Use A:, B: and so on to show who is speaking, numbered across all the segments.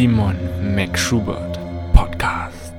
A: Simon McSchubert Podcast.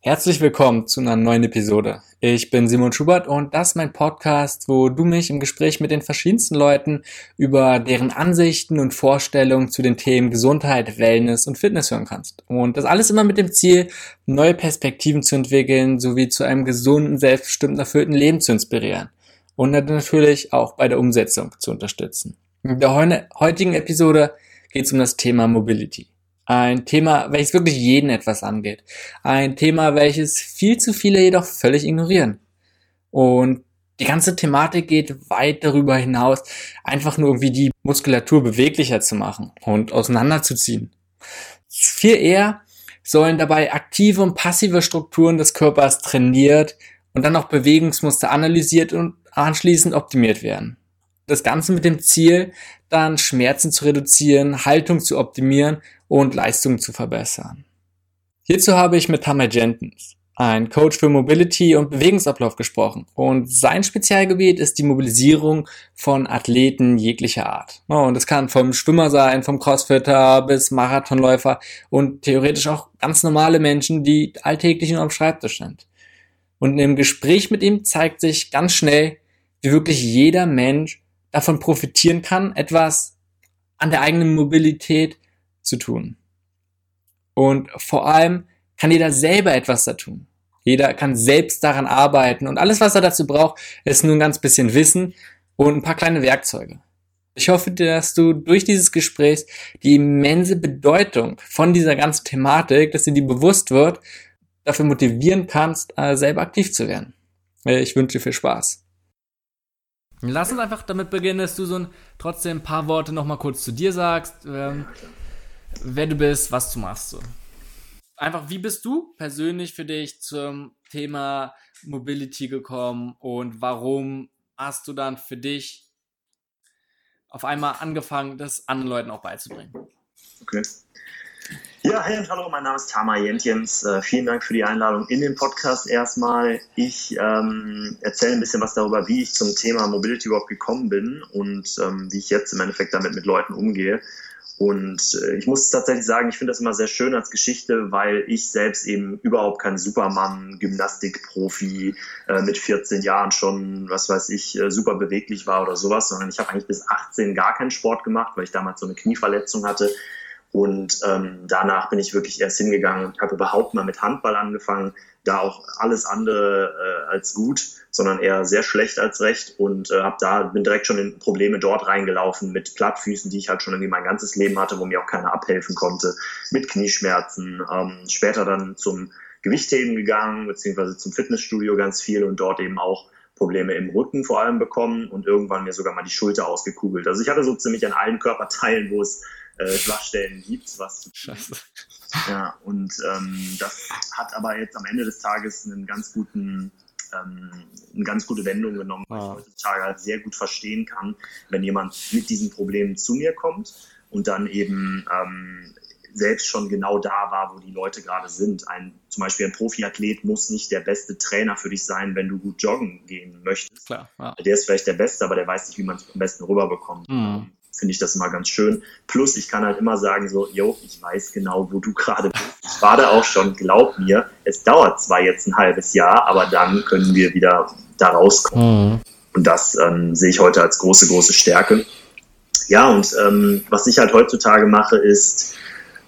A: Herzlich willkommen zu einer neuen Episode. Ich bin Simon Schubert und das ist mein Podcast, wo du mich im Gespräch mit den verschiedensten Leuten über deren Ansichten und Vorstellungen zu den Themen Gesundheit, Wellness und Fitness hören kannst. Und das alles immer mit dem Ziel, neue Perspektiven zu entwickeln, sowie zu einem gesunden, selbstbestimmten, erfüllten Leben zu inspirieren. Und natürlich auch bei der Umsetzung zu unterstützen. In der heutigen Episode geht es um das Thema Mobility. Ein Thema, welches wirklich jeden etwas angeht. Ein Thema, welches viel zu viele jedoch völlig ignorieren. Und die ganze Thematik geht weit darüber hinaus, einfach nur irgendwie die Muskulatur beweglicher zu machen und auseinanderzuziehen. Viel eher sollen dabei aktive und passive Strukturen des Körpers trainiert und dann auch Bewegungsmuster analysiert und anschließend optimiert werden. Das Ganze mit dem Ziel, dann Schmerzen zu reduzieren, Haltung zu optimieren und Leistung zu verbessern. Hierzu habe ich mit Tamay Jenkins, ein Coach für Mobility und Bewegungsablauf gesprochen. Und sein Spezialgebiet ist die Mobilisierung von Athleten jeglicher Art. Und das kann vom Schwimmer sein, vom Crossfitter bis Marathonläufer und theoretisch auch ganz normale Menschen, die alltäglich nur am Schreibtisch sind. Und im Gespräch mit ihm zeigt sich ganz schnell, wie wirklich jeder Mensch davon profitieren kann, etwas an der eigenen Mobilität zu tun. Und vor allem kann jeder selber etwas da tun. Jeder kann selbst daran arbeiten und alles, was er dazu braucht, ist nur ein ganz bisschen Wissen und ein paar kleine Werkzeuge. Ich hoffe, dass du durch dieses Gespräch die immense Bedeutung von dieser ganzen Thematik, dass dir die bewusst wird, dafür motivieren kannst, äh, selber aktiv zu werden. Ich wünsche dir viel Spaß. Lass uns einfach damit beginnen, dass du so ein, trotzdem ein paar Worte nochmal kurz zu dir sagst, ähm, wer du bist, was du machst. So. Einfach, wie bist du persönlich für dich zum Thema Mobility gekommen und warum hast du dann für dich auf einmal angefangen, das anderen Leuten auch beizubringen?
B: Okay. Ja, hey und hallo, mein Name ist Tama Jentjens. Äh, vielen Dank für die Einladung in den Podcast erstmal. Ich ähm, erzähle ein bisschen was darüber, wie ich zum Thema Mobility überhaupt gekommen bin und ähm, wie ich jetzt im Endeffekt damit mit Leuten umgehe. Und äh, ich muss tatsächlich sagen, ich finde das immer sehr schön als Geschichte, weil ich selbst eben überhaupt kein Supermann, Gymnastikprofi äh, mit 14 Jahren schon, was weiß ich, äh, super beweglich war oder sowas, sondern ich habe eigentlich bis 18 gar keinen Sport gemacht, weil ich damals so eine Knieverletzung hatte und ähm, danach bin ich wirklich erst hingegangen und habe überhaupt mal mit Handball angefangen, da auch alles andere äh, als gut, sondern eher sehr schlecht als recht und äh, habe da bin direkt schon in Probleme dort reingelaufen mit Plattfüßen, die ich halt schon irgendwie mein ganzes Leben hatte, wo mir auch keiner abhelfen konnte, mit Knieschmerzen. Ähm, später dann zum Gewichtheben gegangen, beziehungsweise zum Fitnessstudio ganz viel und dort eben auch Probleme im Rücken vor allem bekommen und irgendwann mir sogar mal die Schulter ausgekugelt. Also ich hatte so ziemlich an allen Körperteilen, wo es äh, Schwachstellen gibt, was zu tun. Ja, und ähm, das hat aber jetzt am Ende des Tages einen ganz guten ähm, eine ganz gute Wendung genommen, weil ah. ich heutzutage halt sehr gut verstehen kann, wenn jemand mit diesen Problemen zu mir kommt und dann eben ähm, selbst schon genau da war, wo die Leute gerade sind. Ein, zum Beispiel ein Profiathlet muss nicht der beste Trainer für dich sein, wenn du gut joggen gehen möchtest. Klar, ja. Der ist vielleicht der Beste, aber der weiß nicht, wie man es am besten rüberbekommt. Mhm finde ich das immer ganz schön. Plus, ich kann halt immer sagen so, yo, ich weiß genau, wo du gerade bist. Ich war da auch schon, glaub mir, es dauert zwar jetzt ein halbes Jahr, aber dann können wir wieder da rauskommen. Mhm. Und das ähm, sehe ich heute als große, große Stärke. Ja, und ähm, was ich halt heutzutage mache, ist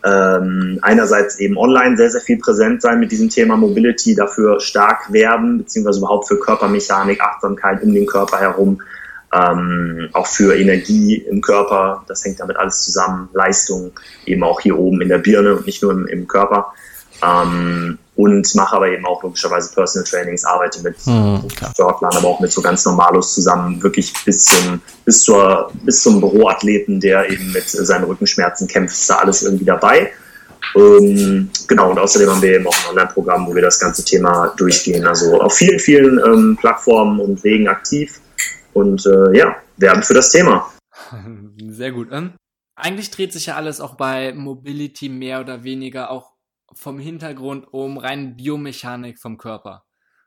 B: ähm, einerseits eben online sehr, sehr viel präsent sein mit diesem Thema Mobility, dafür stark werben, beziehungsweise überhaupt für Körpermechanik, Achtsamkeit um den Körper herum ähm, auch für Energie im Körper, das hängt damit alles zusammen, Leistung eben auch hier oben in der Birne und nicht nur im, im Körper. Ähm, und mache aber eben auch logischerweise Personal Trainings, arbeite mit mhm, Sportlern, aber auch mit so ganz Normalos zusammen, wirklich bis zum, bis zur, bis zum Büroathleten, der eben mit seinen Rückenschmerzen kämpft, ist da alles irgendwie dabei. Ähm, genau, und außerdem haben wir eben auch ein Online-Programm, wo wir das ganze Thema durchgehen. Also auf vielen, vielen ähm, Plattformen und Wegen aktiv und äh, ja, werben für das Thema.
A: Sehr gut. Ähm, eigentlich dreht sich ja alles auch bei Mobility mehr oder weniger auch vom Hintergrund um rein Biomechanik vom Körper.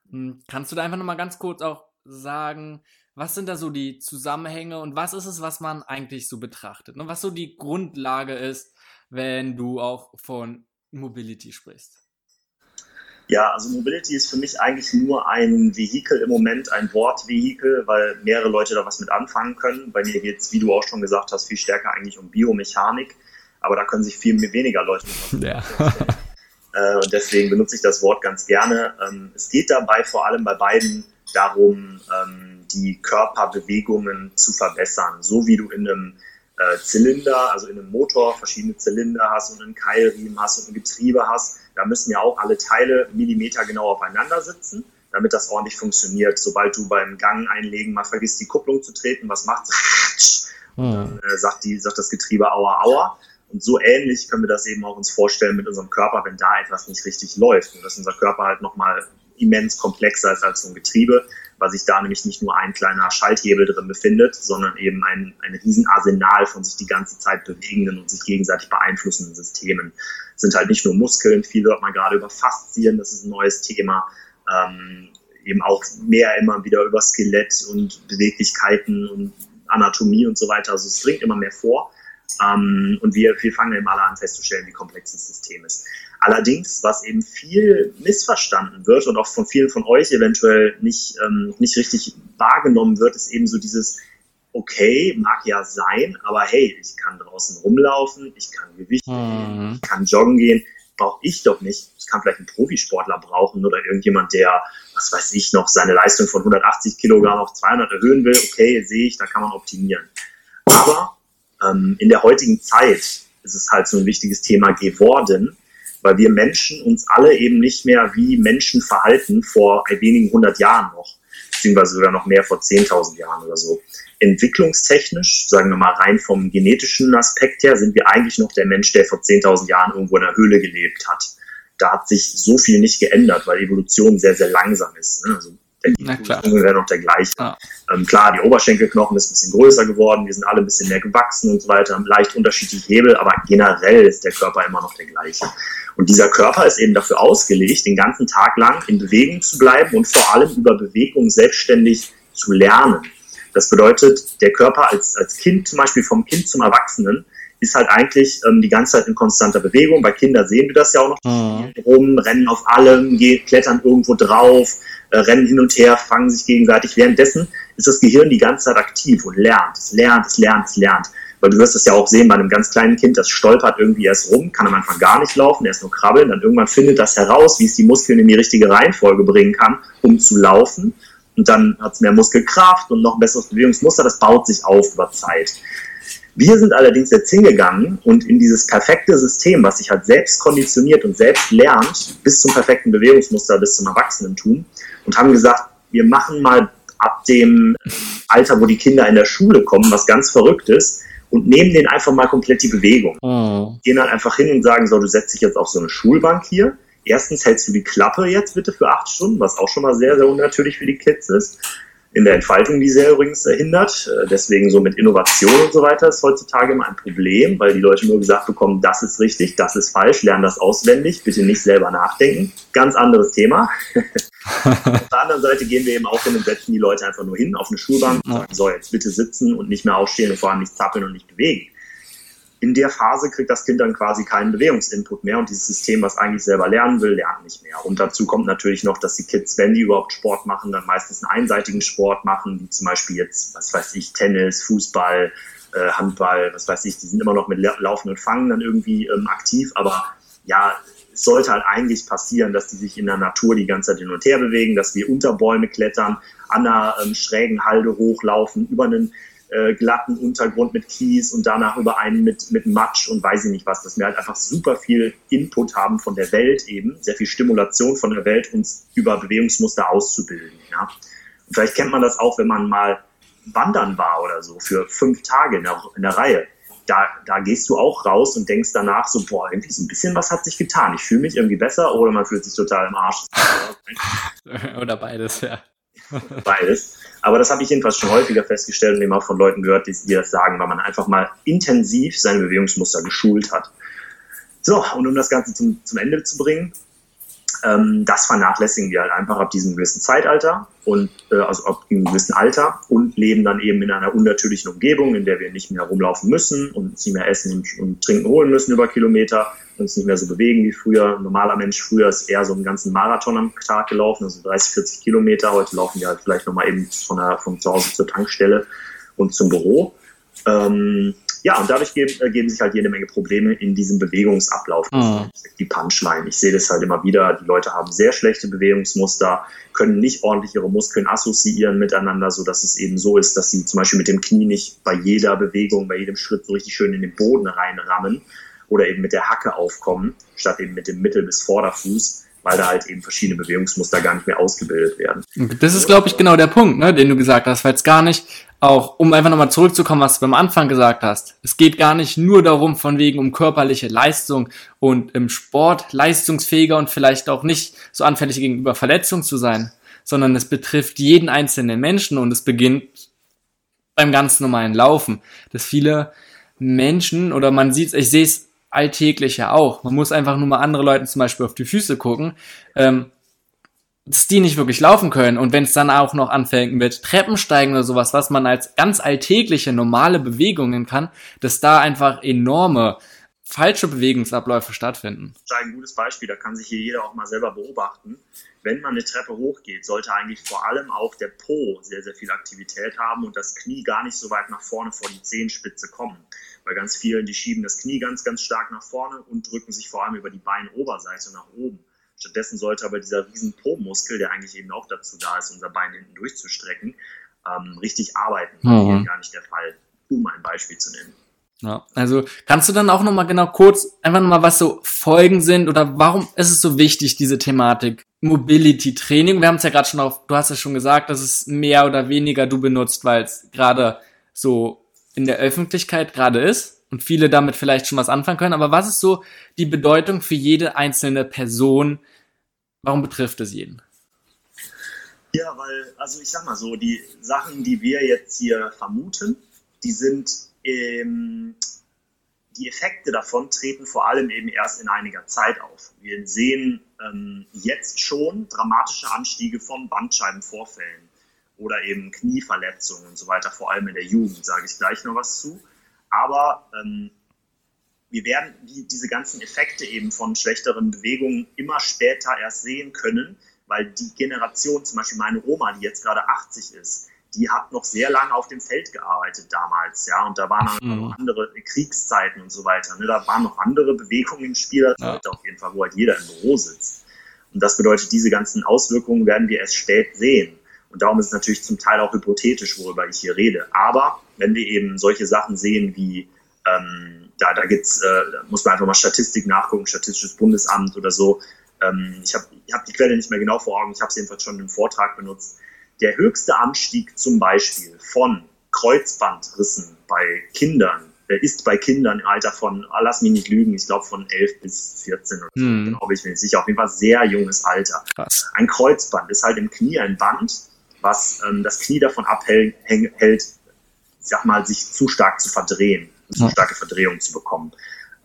A: Hm, kannst du da einfach nochmal ganz kurz auch sagen, Was sind da so die Zusammenhänge und was ist es, was man eigentlich so betrachtet? Und was so die Grundlage ist, wenn du auch von Mobility sprichst?
B: Ja, also Mobility ist für mich eigentlich nur ein Vehikel im Moment, ein Wortvehikel, weil mehrere Leute da was mit anfangen können. Bei mir geht es, wie du auch schon gesagt hast, viel stärker eigentlich um Biomechanik, aber da können sich viel weniger Leute mit ja. äh, Und deswegen benutze ich das Wort ganz gerne. Ähm, es geht dabei vor allem bei beiden darum, ähm, die Körperbewegungen zu verbessern, so wie du in einem äh, Zylinder, also in einem Motor verschiedene Zylinder hast und einen Keilriemen hast und ein Getriebe hast. Da müssen ja auch alle Teile millimetergenau aufeinander sitzen, damit das ordentlich funktioniert. Sobald du beim Gang einlegen mal vergisst, die Kupplung zu treten, was macht hm. Dann äh, sagt, die, sagt das Getriebe Aua, Aua. Und so ähnlich können wir das eben auch uns vorstellen mit unserem Körper, wenn da etwas nicht richtig läuft. Und dass unser Körper halt nochmal immens komplexer ist als so ein Getriebe weil sich da nämlich nicht nur ein kleiner Schalthebel drin befindet, sondern eben ein, ein Riesenarsenal von sich die ganze Zeit bewegenden und sich gegenseitig beeinflussenden Systemen. Es sind halt nicht nur Muskeln, viel hört man gerade über Faszien, das ist ein neues Thema. Ähm, eben auch mehr immer wieder über Skelett und Beweglichkeiten und Anatomie und so weiter. Also es dringt immer mehr vor. Ähm, und wir, wir fangen eben alle an festzustellen, wie komplex das System ist. Allerdings, was eben viel missverstanden wird und auch von vielen von euch eventuell nicht, ähm, nicht richtig wahrgenommen wird, ist eben so dieses, okay, mag ja sein, aber hey, ich kann draußen rumlaufen, ich kann Gewicht mhm. ich kann joggen gehen, brauche ich doch nicht. Das kann vielleicht ein Profisportler brauchen oder irgendjemand, der, was weiß ich noch, seine Leistung von 180 Kilogramm auf 200 erhöhen will. Okay, sehe ich, da kann man optimieren. Aber ähm, in der heutigen Zeit ist es halt so ein wichtiges Thema geworden, weil wir Menschen uns alle eben nicht mehr wie Menschen verhalten vor wenigen hundert Jahren noch, beziehungsweise sogar noch mehr vor 10.000 Jahren oder so. Entwicklungstechnisch, sagen wir mal rein vom genetischen Aspekt her, sind wir eigentlich noch der Mensch, der vor 10.000 Jahren irgendwo in einer Höhle gelebt hat. Da hat sich so viel nicht geändert, weil Evolution sehr, sehr langsam ist. Ne? Also der ist ungefähr noch der gleiche. Ah. Ähm, klar, die Oberschenkelknochen ist ein bisschen größer geworden, wir sind alle ein bisschen mehr gewachsen und so weiter, haben leicht unterschiedliche Hebel, aber generell ist der Körper immer noch der gleiche. Und dieser Körper ist eben dafür ausgelegt, den ganzen Tag lang in Bewegung zu bleiben und vor allem über Bewegung selbstständig zu lernen. Das bedeutet, der Körper als, als Kind, zum Beispiel vom Kind zum Erwachsenen, ist halt eigentlich ähm, die ganze Zeit in konstanter Bewegung. Bei Kindern sehen wir das ja auch noch. Mhm. Rum, rennen auf allem, gehen, klettern irgendwo drauf, äh, rennen hin und her, fangen sich gegenseitig. Währenddessen ist das Gehirn die ganze Zeit aktiv und lernt, es lernt, es lernt, es lernt. Weil du wirst das ja auch sehen bei einem ganz kleinen Kind, das stolpert irgendwie erst rum, kann am Anfang gar nicht laufen, erst nur krabbeln, dann irgendwann findet das heraus, wie es die Muskeln in die richtige Reihenfolge bringen kann, um zu laufen. Und dann hat es mehr Muskelkraft und noch ein besseres Bewegungsmuster, das baut sich auf über Zeit. Wir sind allerdings jetzt hingegangen und in dieses perfekte System, was sich halt selbst konditioniert und selbst lernt, bis zum perfekten Bewegungsmuster, bis zum Erwachsenentum, und haben gesagt, wir machen mal ab dem Alter, wo die Kinder in der Schule kommen, was ganz Verrücktes und nehmen denen einfach mal komplett die Bewegung. Mhm. Gehen dann einfach hin und sagen, so, du setzt dich jetzt auf so eine Schulbank hier. Erstens hältst du die Klappe jetzt bitte für acht Stunden, was auch schon mal sehr, sehr unnatürlich für die Kids ist in der Entfaltung, die sehr übrigens hindert. Äh, deswegen so mit Innovation und so weiter ist heutzutage immer ein Problem, weil die Leute nur gesagt bekommen, das ist richtig, das ist falsch, lernen das auswendig, bitte nicht selber nachdenken. Ganz anderes Thema. auf der anderen Seite gehen wir eben auch hin und setzen die Leute einfach nur hin auf eine Schulbank und sagen, so, jetzt bitte sitzen und nicht mehr aufstehen und vor allem nicht zappeln und nicht bewegen in der Phase kriegt das Kind dann quasi keinen Bewegungsinput mehr und dieses System, was eigentlich selber lernen will, lernt nicht mehr. Und dazu kommt natürlich noch, dass die Kids, wenn die überhaupt Sport machen, dann meistens einen einseitigen Sport machen, wie zum Beispiel jetzt, was weiß ich, Tennis, Fußball, äh, Handball, was weiß ich, die sind immer noch mit Laufen und Fangen dann irgendwie ähm, aktiv, aber ja, es sollte halt eigentlich passieren, dass die sich in der Natur die ganze Zeit hin und her bewegen, dass wir unter Bäume klettern, an einer ähm, schrägen Halde hochlaufen, über einen äh, glatten Untergrund mit Kies und danach über einen mit, mit Matsch und weiß ich nicht was, dass wir halt einfach super viel Input haben von der Welt eben, sehr viel Stimulation von der Welt, uns über Bewegungsmuster auszubilden. Ja? Und vielleicht kennt man das auch, wenn man mal wandern war oder so für fünf Tage in der, in der Reihe. Da, da gehst du auch raus und denkst danach so, boah, irgendwie so ein bisschen was hat sich getan. Ich fühle mich irgendwie besser oder man fühlt sich total im Arsch.
A: oder beides, ja.
B: Beides. Aber das habe ich jedenfalls schon häufiger festgestellt und eben auch von Leuten gehört, die, die das sagen, weil man einfach mal intensiv seine Bewegungsmuster geschult hat. So, und um das Ganze zum, zum Ende zu bringen, Ähm, das vernachlässigen wir halt einfach ab diesem gewissen Zeitalter und äh, also ab einem gewissen Alter und leben dann eben in einer unnatürlichen Umgebung, in der wir nicht mehr rumlaufen müssen und nicht mehr essen und, und trinken holen müssen über Kilometer, uns nicht mehr so bewegen wie früher. Ein normaler Mensch früher ist eher so einen ganzen Marathon am Tag gelaufen, also 30, 40 Kilometer. Heute laufen wir halt vielleicht nochmal eben von, der, von zu Hause zur Tankstelle und zum Büro. Ähm, ja, und dadurch geben, ergeben sich halt jede Menge Probleme in diesem Bewegungsablauf. Mhm. Die Punchline. Ich sehe das halt immer wieder. Die Leute haben sehr schlechte Bewegungsmuster, können nicht ordentlich ihre Muskeln assoziieren miteinander, so dass es eben so ist, dass sie zum Beispiel mit dem Knie nicht bei jeder Bewegung, bei jedem Schritt so richtig schön in den Boden reinrammen oder eben mit der Hacke aufkommen, statt eben mit dem Mittel- bis Vorderfuß weil da halt eben verschiedene Bewegungsmuster gar nicht mehr ausgebildet werden.
A: Das ist, glaube ich, genau der Punkt, ne, den du gesagt hast, weil es gar nicht, auch um einfach nochmal zurückzukommen, was du beim Anfang gesagt hast, es geht gar nicht nur darum, von wegen um körperliche Leistung und im Sport leistungsfähiger und vielleicht auch nicht so anfällig gegenüber Verletzungen zu sein, sondern es betrifft jeden einzelnen Menschen und es beginnt beim ganz normalen Laufen, dass viele Menschen oder man sieht, ich sehe es alltägliche auch. Man muss einfach nur mal andere Leuten zum Beispiel auf die Füße gucken, ähm, dass die nicht wirklich laufen können. Und wenn es dann auch noch anfängt mit Treppensteigen oder sowas, was man als ganz alltägliche, normale Bewegungen kann, dass da einfach enorme falsche Bewegungsabläufe stattfinden.
B: Ein gutes Beispiel, da kann sich hier jeder auch mal selber beobachten. Wenn man eine Treppe hochgeht, sollte eigentlich vor allem auch der Po sehr, sehr viel Aktivität haben und das Knie gar nicht so weit nach vorne vor die Zehenspitze kommen. Weil ganz viele, die schieben das Knie ganz, ganz stark nach vorne und drücken sich vor allem über die Beinoberseite nach oben. Stattdessen sollte aber dieser riesen Po-Muskel, der eigentlich eben auch dazu da ist, unser Bein hinten durchzustrecken, ähm, richtig arbeiten. Mhm. Hier gar nicht der Fall, um ein Beispiel zu nennen.
A: Ja, also kannst du dann auch nochmal genau kurz einfach nochmal, was so Folgen sind oder warum ist es so wichtig, diese Thematik Mobility Training? Wir haben es ja gerade schon auf, du hast ja schon gesagt, dass es mehr oder weniger du benutzt, weil es gerade so in der Öffentlichkeit gerade ist und viele damit vielleicht schon was anfangen können. Aber was ist so die Bedeutung für jede einzelne Person? Warum betrifft es jeden?
B: Ja, weil, also ich sag mal so, die Sachen, die wir jetzt hier vermuten, die sind ähm, die Effekte davon treten vor allem eben erst in einiger Zeit auf. Wir sehen ähm, jetzt schon dramatische Anstiege von Bandscheibenvorfällen oder eben Knieverletzungen und so weiter, vor allem in der Jugend, sage ich gleich noch was zu. Aber ähm, wir werden die, diese ganzen Effekte eben von schlechteren Bewegungen immer später erst sehen können, weil die Generation, zum Beispiel meine Oma, die jetzt gerade 80 ist, die hat noch sehr lange auf dem Feld gearbeitet damals, ja, und da waren mhm. noch andere Kriegszeiten und so weiter. Ne? Da waren noch andere Bewegungen im Spiel, ja. auf jeden Fall, wo halt jeder im Büro sitzt. Und das bedeutet, diese ganzen Auswirkungen werden wir erst spät sehen. Und darum ist es natürlich zum Teil auch hypothetisch, worüber ich hier rede. Aber wenn wir eben solche Sachen sehen wie, ähm, da, da gibt's, äh, da muss man einfach mal Statistik nachgucken, Statistisches Bundesamt oder so. Ähm, ich habe ich hab die Quelle nicht mehr genau vor Augen, ich habe es jedenfalls schon im Vortrag benutzt der höchste Anstieg zum Beispiel von Kreuzbandrissen bei Kindern ist bei Kindern im Alter von, ah, lass mich nicht lügen, ich glaube von 11 bis 14 oder so, hm. genau bin ich mir nicht sicher, auf jeden Fall sehr junges Alter. Krass. Ein Kreuzband ist halt im Knie ein Band, was ähm, das Knie davon abhält, hält, ich sag mal, sich zu stark zu verdrehen, zu starke Verdrehung zu bekommen.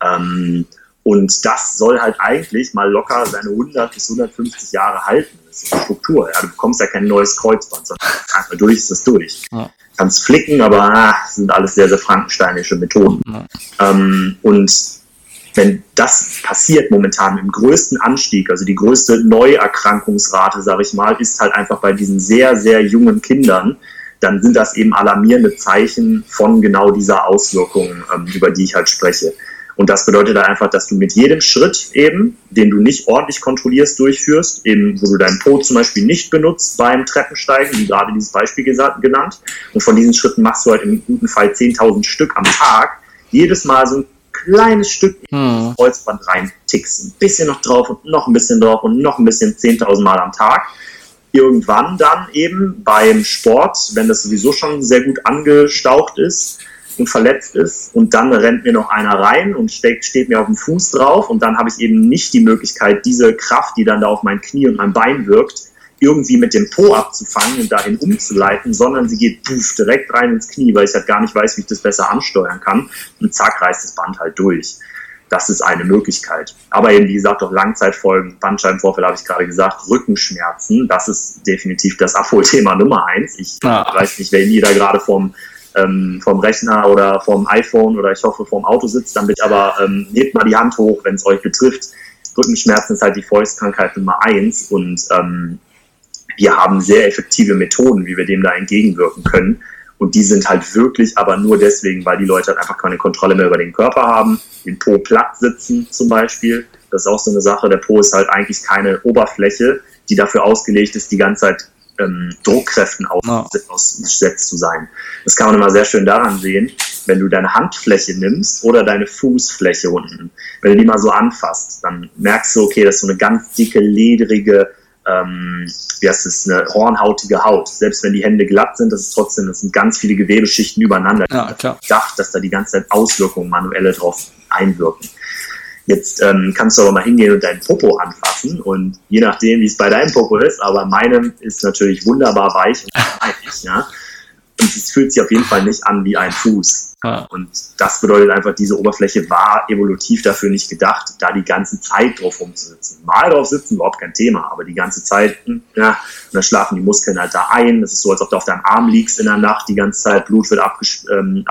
B: Ähm, und das soll halt eigentlich mal locker seine 100 bis 150 Jahre halten. Das ist eine Struktur. Ja. Du bekommst ja kein neues Kreuzband, sondern einfach durch ist das durch. Ja. Kannst flicken, aber ah, sind alles sehr, sehr frankensteinische Methoden. Ja. Ähm, und wenn das passiert momentan im größten Anstieg, also die größte Neuerkrankungsrate, sage ich mal, ist halt einfach bei diesen sehr, sehr jungen Kindern, dann sind das eben alarmierende Zeichen von genau dieser Auswirkung, ähm, über die ich halt spreche. Und das bedeutet einfach, dass du mit jedem Schritt eben, den du nicht ordentlich kontrollierst, durchführst, eben wo du deinen Po zum Beispiel nicht benutzt beim Treppensteigen, wie gerade dieses Beispiel genannt, und von diesen Schritten machst du halt im guten Fall 10.000 Stück am Tag, jedes Mal so ein kleines Stück hm. in das Kreuzband rein tickst, ein bisschen noch drauf und noch ein bisschen drauf und noch ein bisschen 10.000 Mal am Tag. Irgendwann dann eben beim Sport, wenn das sowieso schon sehr gut angestaucht ist, und verletzt ist und dann rennt mir noch einer rein und steht, steht mir auf dem Fuß drauf und dann habe ich eben nicht die Möglichkeit, diese Kraft, die dann da auf mein Knie und mein Bein wirkt, irgendwie mit dem Po abzufangen und dahin umzuleiten, sondern sie geht puff, direkt rein ins Knie, weil ich halt gar nicht weiß, wie ich das besser ansteuern kann und zack reißt das Band halt durch. Das ist eine Möglichkeit. Aber eben, wie gesagt, auch Langzeitfolgen, Bandscheibenvorfälle habe ich gerade gesagt, Rückenschmerzen, das ist definitiv das Abholthema Nummer eins. Ich ah. weiß nicht, wenn jeder gerade vom, ähm, vom Rechner oder vom iPhone oder ich hoffe vom Auto sitzt, damit aber ähm, hebt mal die Hand hoch, wenn es euch betrifft. Rückenschmerzen ist halt die Volkskrankheit Nummer eins und ähm, wir haben sehr effektive Methoden, wie wir dem da entgegenwirken können. Und die sind halt wirklich aber nur deswegen, weil die Leute halt einfach keine Kontrolle mehr über den Körper haben, den Po platt sitzen zum Beispiel. Das ist auch so eine Sache. Der Po ist halt eigentlich keine Oberfläche, die dafür ausgelegt ist, die ganze Zeit ähm, Druckkräften ausgesetzt zu sein. Das kann man immer sehr schön daran sehen, wenn du deine Handfläche nimmst oder deine Fußfläche unten. Wenn du die mal so anfasst, dann merkst du, okay, das ist so eine ganz dicke, ledrige ähm, wie heißt es, eine hornhautige Haut. Selbst wenn die Hände glatt sind, das ist trotzdem, das sind ganz viele Gewebeschichten übereinander.
A: Ja, klar.
B: Ich dachte, dass da die ganze Zeit Auswirkungen manuelle drauf einwirken. Jetzt ähm, kannst du aber mal hingehen und deinen Popo anfassen und je nachdem, wie es bei deinem Popo ist, aber meinem ist natürlich wunderbar weich und weich, ja. Und es fühlt sich auf jeden Fall nicht an wie ein Fuß. Ja. Und das bedeutet einfach, diese Oberfläche war evolutiv dafür nicht gedacht, da die ganze Zeit drauf rumzusitzen. Mal drauf sitzen, überhaupt kein Thema, aber die ganze Zeit, ja, und dann schlafen die Muskeln halt da ein. Das ist so, als ob du auf deinem Arm liegst in der Nacht, die ganze Zeit, Blut wird abges ähm,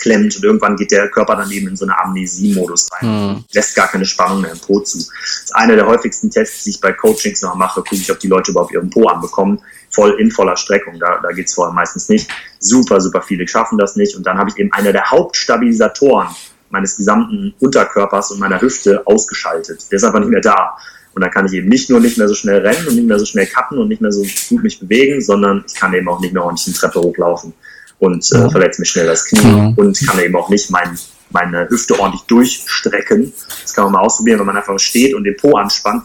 B: abgeklemmt und irgendwann geht der Körper dann eben in so eine Amnesie-Modus rein. Mhm. Lässt gar keine Spannung mehr im Po zu. Das ist einer der häufigsten Tests, die ich bei Coachings noch mache, gucke ich, ob die Leute überhaupt ihren Po anbekommen voll in voller Streckung. Da, da geht es vorher meistens nicht. Super, super viele schaffen das nicht. Und dann habe ich eben einer der Hauptstabilisatoren meines gesamten Unterkörpers und meiner Hüfte ausgeschaltet. Der ist einfach nicht mehr da. Und dann kann ich eben nicht nur nicht mehr so schnell rennen und nicht mehr so schnell cutten und nicht mehr so gut mich bewegen, sondern ich kann eben auch nicht mehr ordentlich eine Treppe hochlaufen und äh, verletze mich schnell das Knie ja. und kann eben auch nicht mein, meine Hüfte ordentlich durchstrecken. Das kann man mal ausprobieren, wenn man einfach steht und den Po anspannt,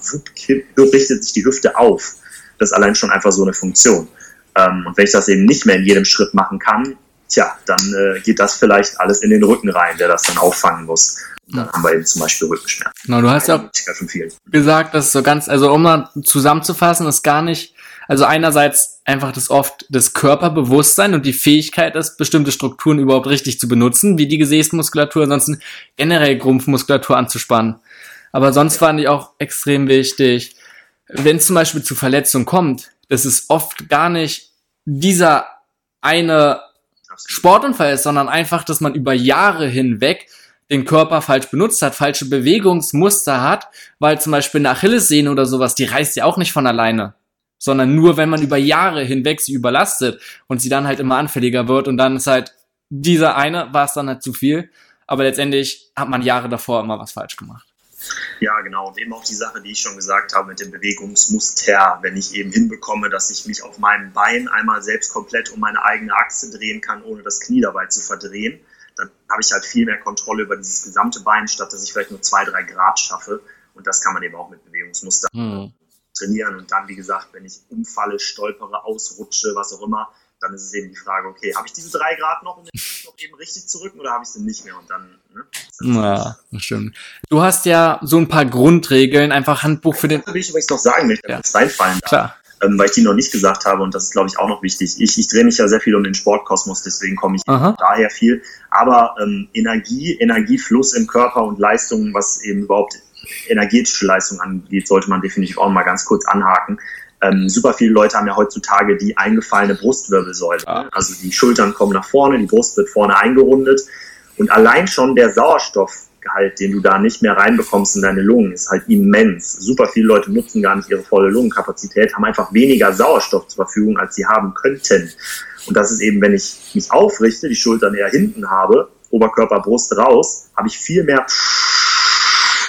B: richtet sich die Hüfte auf. Das ist allein schon einfach so eine Funktion. Ähm, und wenn ich das eben nicht mehr in jedem Schritt machen kann, tja, dann äh, geht das vielleicht alles in den Rücken rein, der das dann auffangen muss. Dann haben wir eben zum Beispiel Rückenschmerzen.
A: Genau, du hast ja auch gesagt, dass so ganz, also um mal zusammenzufassen, ist gar nicht, also einerseits einfach das oft das Körperbewusstsein und die Fähigkeit ist, bestimmte Strukturen überhaupt richtig zu benutzen, wie die Gesäßmuskulatur, ansonsten generell Grumpfmuskulatur anzuspannen. Aber sonst fand ich auch extrem wichtig, wenn es zum Beispiel zu Verletzungen kommt, das ist oft gar nicht dieser eine Sportunfall ist, sondern einfach, dass man über Jahre hinweg den Körper falsch benutzt hat, falsche Bewegungsmuster hat, weil zum Beispiel eine Achillessehne oder sowas, die reißt ja auch nicht von alleine, sondern nur, wenn man über Jahre hinweg sie überlastet und sie dann halt immer anfälliger wird und dann ist halt dieser eine, war es dann halt zu viel, aber letztendlich hat man Jahre davor immer was falsch gemacht.
B: Ja, genau. Und eben auch die Sache, die ich schon gesagt habe mit dem Bewegungsmuster. Wenn ich eben hinbekomme, dass ich mich auf meinem Bein einmal selbst komplett um meine eigene Achse drehen kann, ohne das Knie dabei zu verdrehen, dann habe ich halt viel mehr Kontrolle über dieses gesamte Bein, statt dass ich vielleicht nur zwei, drei Grad schaffe. Und das kann man eben auch mit Bewegungsmuster mhm. Trainieren. Und dann, wie gesagt, wenn ich umfalle, stolpere, ausrutsche, was auch immer, dann ist es eben die Frage, okay, habe ich diese drei Grad noch, um den noch eben richtig zu rücken oder habe ich sie nicht mehr? Und dann, ne?
A: Ja, das stimmt. Du hast ja so ein paar Grundregeln, einfach Handbuch für den.
B: Das will ich übrigens noch sagen, wenn ich ja. das reinfallen darf.
A: Klar.
B: Ähm, weil ich die noch nicht gesagt habe und das ist, glaube ich, auch noch wichtig. Ich, ich drehe mich ja sehr viel um den Sportkosmos, deswegen komme ich Aha. daher viel. Aber ähm, Energie, Energiefluss im Körper und Leistungen, was eben überhaupt energetische Leistung angeht, sollte man definitiv auch mal ganz kurz anhaken. Ähm, super viele Leute haben ja heutzutage die eingefallene Brustwirbelsäule. Ah. Also die Schultern kommen nach vorne, die Brust wird vorne eingerundet. Und allein schon der Sauerstoffgehalt, den du da nicht mehr reinbekommst in deine Lungen, ist halt immens. Super viele Leute nutzen gar nicht ihre volle Lungenkapazität, haben einfach weniger Sauerstoff zur Verfügung, als sie haben könnten. Und das ist eben, wenn ich mich aufrichte, die Schultern eher hinten habe, Oberkörper, Brust raus, habe ich viel mehr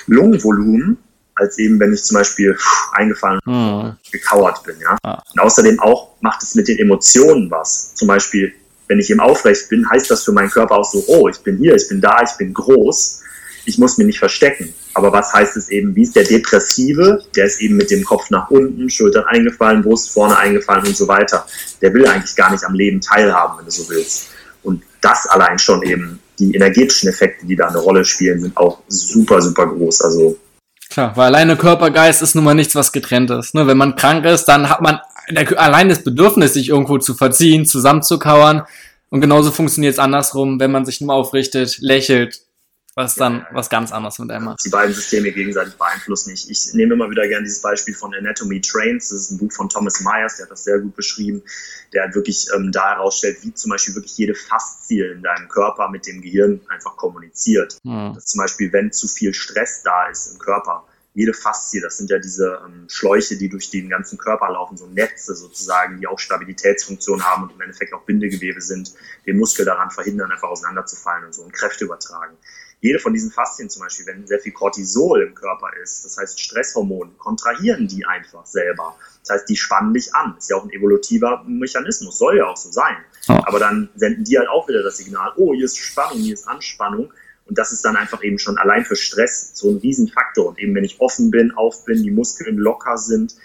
B: Lungenvolumen als eben, wenn ich zum Beispiel eingefallen mhm. gekauert bin. Ja? Ah. Und außerdem auch macht es mit den Emotionen was. Zum Beispiel, wenn ich eben aufrecht bin, heißt das für meinen Körper auch so, oh, ich bin hier, ich bin da, ich bin groß, ich muss mich nicht verstecken. Aber was heißt es eben, wie ist der Depressive? Der ist eben mit dem Kopf nach unten, Schultern eingefallen, Brust vorne eingefallen und so weiter. Der will eigentlich gar nicht am Leben teilhaben, wenn du so willst. Und das allein schon eben, die energetischen Effekte, die da eine Rolle spielen, sind auch super, super groß. Also
A: Klar, weil alleine Körpergeist ist nun mal nichts, was getrennt ist. Ne? Wenn man krank ist, dann hat man allein das Bedürfnis, sich irgendwo zu verziehen, zusammenzukauern. Und genauso funktioniert es andersrum, wenn man sich nur aufrichtet, lächelt, was dann ja, was ganz anderes mit einem macht.
B: Die beiden Systeme gegenseitig beeinflussen nicht. Ich nehme immer wieder gerne dieses Beispiel von Anatomy Trains. Das ist ein Buch von Thomas Myers, der hat das sehr gut beschrieben. Der hat wirklich ähm, da herausstellt, wie zum Beispiel wirklich jede Faszie in deinem Körper mit dem Gehirn einfach kommuniziert. Mhm. Dass zum Beispiel, wenn zu viel Stress da ist im Körper, jede Faszie, das sind ja diese ähm, Schläuche, die durch den ganzen Körper laufen, so Netze sozusagen, die auch Stabilitätsfunktion haben und im Endeffekt auch Bindegewebe sind, den Muskel daran verhindern, einfach auseinanderzufallen und so und Kräfte übertragen. Jede von diesen Faszien zum Beispiel, wenn sehr viel Cortisol im Körper ist, das heißt Stresshormon, kontrahieren die einfach selber. Das heißt, die spannen dich an. Ist ja auch ein evolutiver Mechanismus, soll ja auch so sein. Aber dann senden die halt auch wieder das Signal, oh, hier ist Spannung, hier ist Anspannung und das ist dann einfach eben schon allein für Stress so ein Riesenfaktor. Und eben wenn ich offen bin, auf bin, die Muskeln locker sind,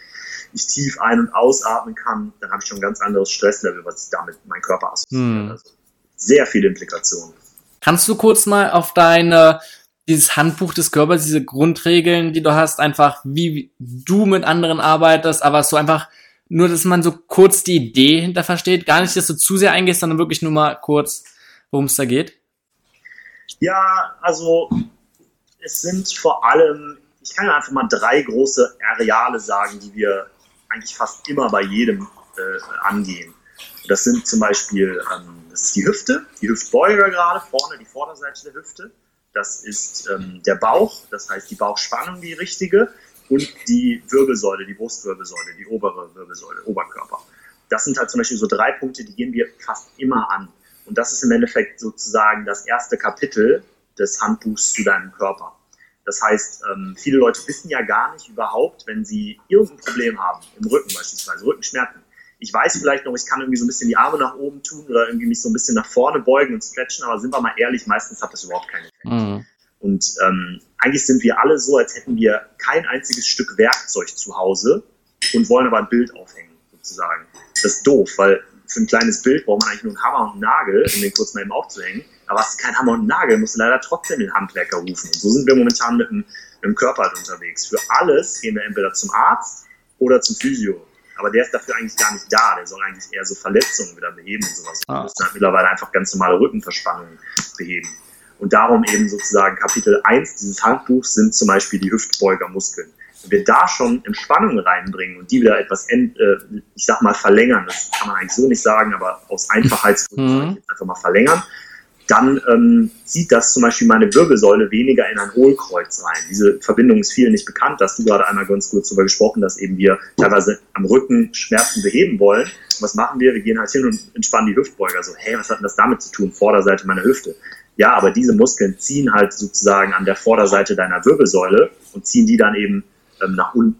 B: ich tief ein- und ausatmen kann, dann habe ich schon ein ganz anderes Stresslevel, was ich damit mein Körper assoziiert. Hm. Also sehr viele Implikationen.
A: Kannst du kurz mal auf deine dieses Handbuch des Körpers, diese Grundregeln, die du hast, einfach wie du mit anderen arbeitest, aber so einfach nur, dass man so kurz die Idee hinter versteht, gar nicht, dass du zu sehr eingehst, sondern wirklich nur mal kurz, worum es da geht?
B: Ja, also es sind vor allem, ich kann einfach mal drei große Areale sagen, die wir eigentlich fast immer bei jedem äh, angehen. Das sind zum Beispiel, ähm, das ist die Hüfte, die Hüftbeuger gerade vorne, die Vorderseite der Hüfte. Das ist ähm, der Bauch, das heißt die Bauchspannung, die richtige, und die Wirbelsäule, die Brustwirbelsäule, die obere Wirbelsäule, Oberkörper. Das sind halt zum Beispiel so drei Punkte, die gehen wir fast immer an. Und das ist im Endeffekt sozusagen das erste Kapitel des Handbuchs zu deinem Körper. Das heißt, ähm, viele Leute wissen ja gar nicht überhaupt, wenn sie irgendein Problem haben, im Rücken beispielsweise, Rückenschmerzen. Ich weiß vielleicht noch, ich kann irgendwie so ein bisschen die Arme nach oben tun oder irgendwie mich so ein bisschen nach vorne beugen und stretchen, aber sind wir mal ehrlich, meistens hat das überhaupt keinen Effekt. Mhm. Und ähm, eigentlich sind wir alle so, als hätten wir kein einziges Stück Werkzeug zu Hause und wollen aber ein Bild aufhängen, sozusagen. Das ist doof, weil für ein kleines Bild braucht man eigentlich nur einen Hammer und einen Nagel, um den kurz mal eben aufzuhängen. Aber es ist kein Hammer und ein Nagel, musst du leider trotzdem den Handwerker rufen. Und so sind wir momentan mit dem, mit dem Körper halt unterwegs. Für alles gehen wir entweder zum Arzt oder zum Physio. Aber der ist dafür eigentlich gar nicht da. Der soll eigentlich eher so Verletzungen wieder beheben und sowas. Ah. Wir müssen halt mittlerweile einfach ganz normale Rückenverspannungen beheben. Und darum eben sozusagen Kapitel 1 dieses Handbuchs sind zum Beispiel die Hüftbeugermuskeln wenn wir da schon Entspannung reinbringen und die wieder etwas, end, äh, ich sag mal, verlängern, das kann man eigentlich so nicht sagen, aber aus Einfachheitsgründen mhm. einfach mal verlängern, dann ähm, zieht das zum Beispiel meine Wirbelsäule weniger in ein Hohlkreuz rein. Diese Verbindung ist vielen nicht bekannt, da hast du gerade einmal ganz kurz darüber gesprochen, dass eben wir teilweise am Rücken Schmerzen beheben wollen. was machen wir? Wir gehen halt hin und entspannen die Hüftbeuger. So, hey, was hat denn das damit zu tun? Vorderseite meiner Hüfte. Ja, aber diese Muskeln ziehen halt sozusagen an der Vorderseite deiner Wirbelsäule und ziehen die dann eben ähm, nach unten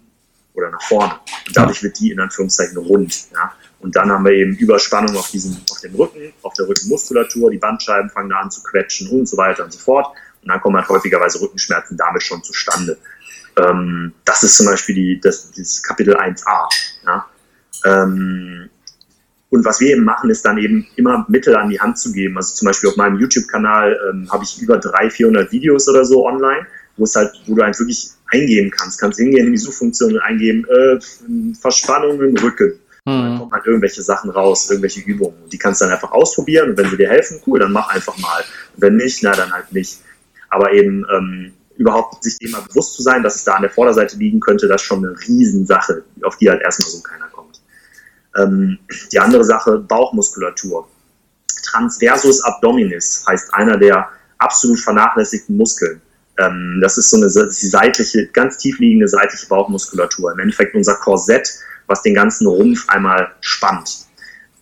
B: oder nach vorne. Und dadurch wird die in Anführungszeichen rund. Ja? Und dann haben wir eben Überspannung auf, diesem, auf dem Rücken, auf der Rückenmuskulatur, die Bandscheiben fangen da an zu quetschen und so weiter und so fort. Und dann kommen halt häufigerweise Rückenschmerzen damit schon zustande. Ähm, das ist zum Beispiel die, das, das Kapitel 1a. Ja? Ähm, und was wir eben machen, ist dann eben immer Mittel an die Hand zu geben. Also zum Beispiel auf meinem YouTube-Kanal ähm, habe ich über 300, 400 Videos oder so online, wo es halt, wo du halt wirklich eingeben kannst. Kannst hingehen in die Suchfunktion und eingeben, äh, Verspannung im Rücken. Mhm. Dann kommen halt irgendwelche Sachen raus, irgendwelche Übungen. Und die kannst du dann einfach ausprobieren und wenn sie dir helfen, cool, dann mach einfach mal. Und wenn nicht, na dann halt nicht. Aber eben ähm, überhaupt sich dem mal bewusst zu sein, dass es da an der Vorderseite liegen könnte, das ist schon eine Riesensache, auf die halt erstmal so keiner kommt. Ähm, die andere Sache, Bauchmuskulatur. Transversus abdominis heißt einer der absolut vernachlässigten Muskeln. Ähm, das ist so eine ist die seitliche, ganz tief liegende seitliche Bauchmuskulatur. Im Endeffekt unser Korsett, was den ganzen Rumpf einmal spannt.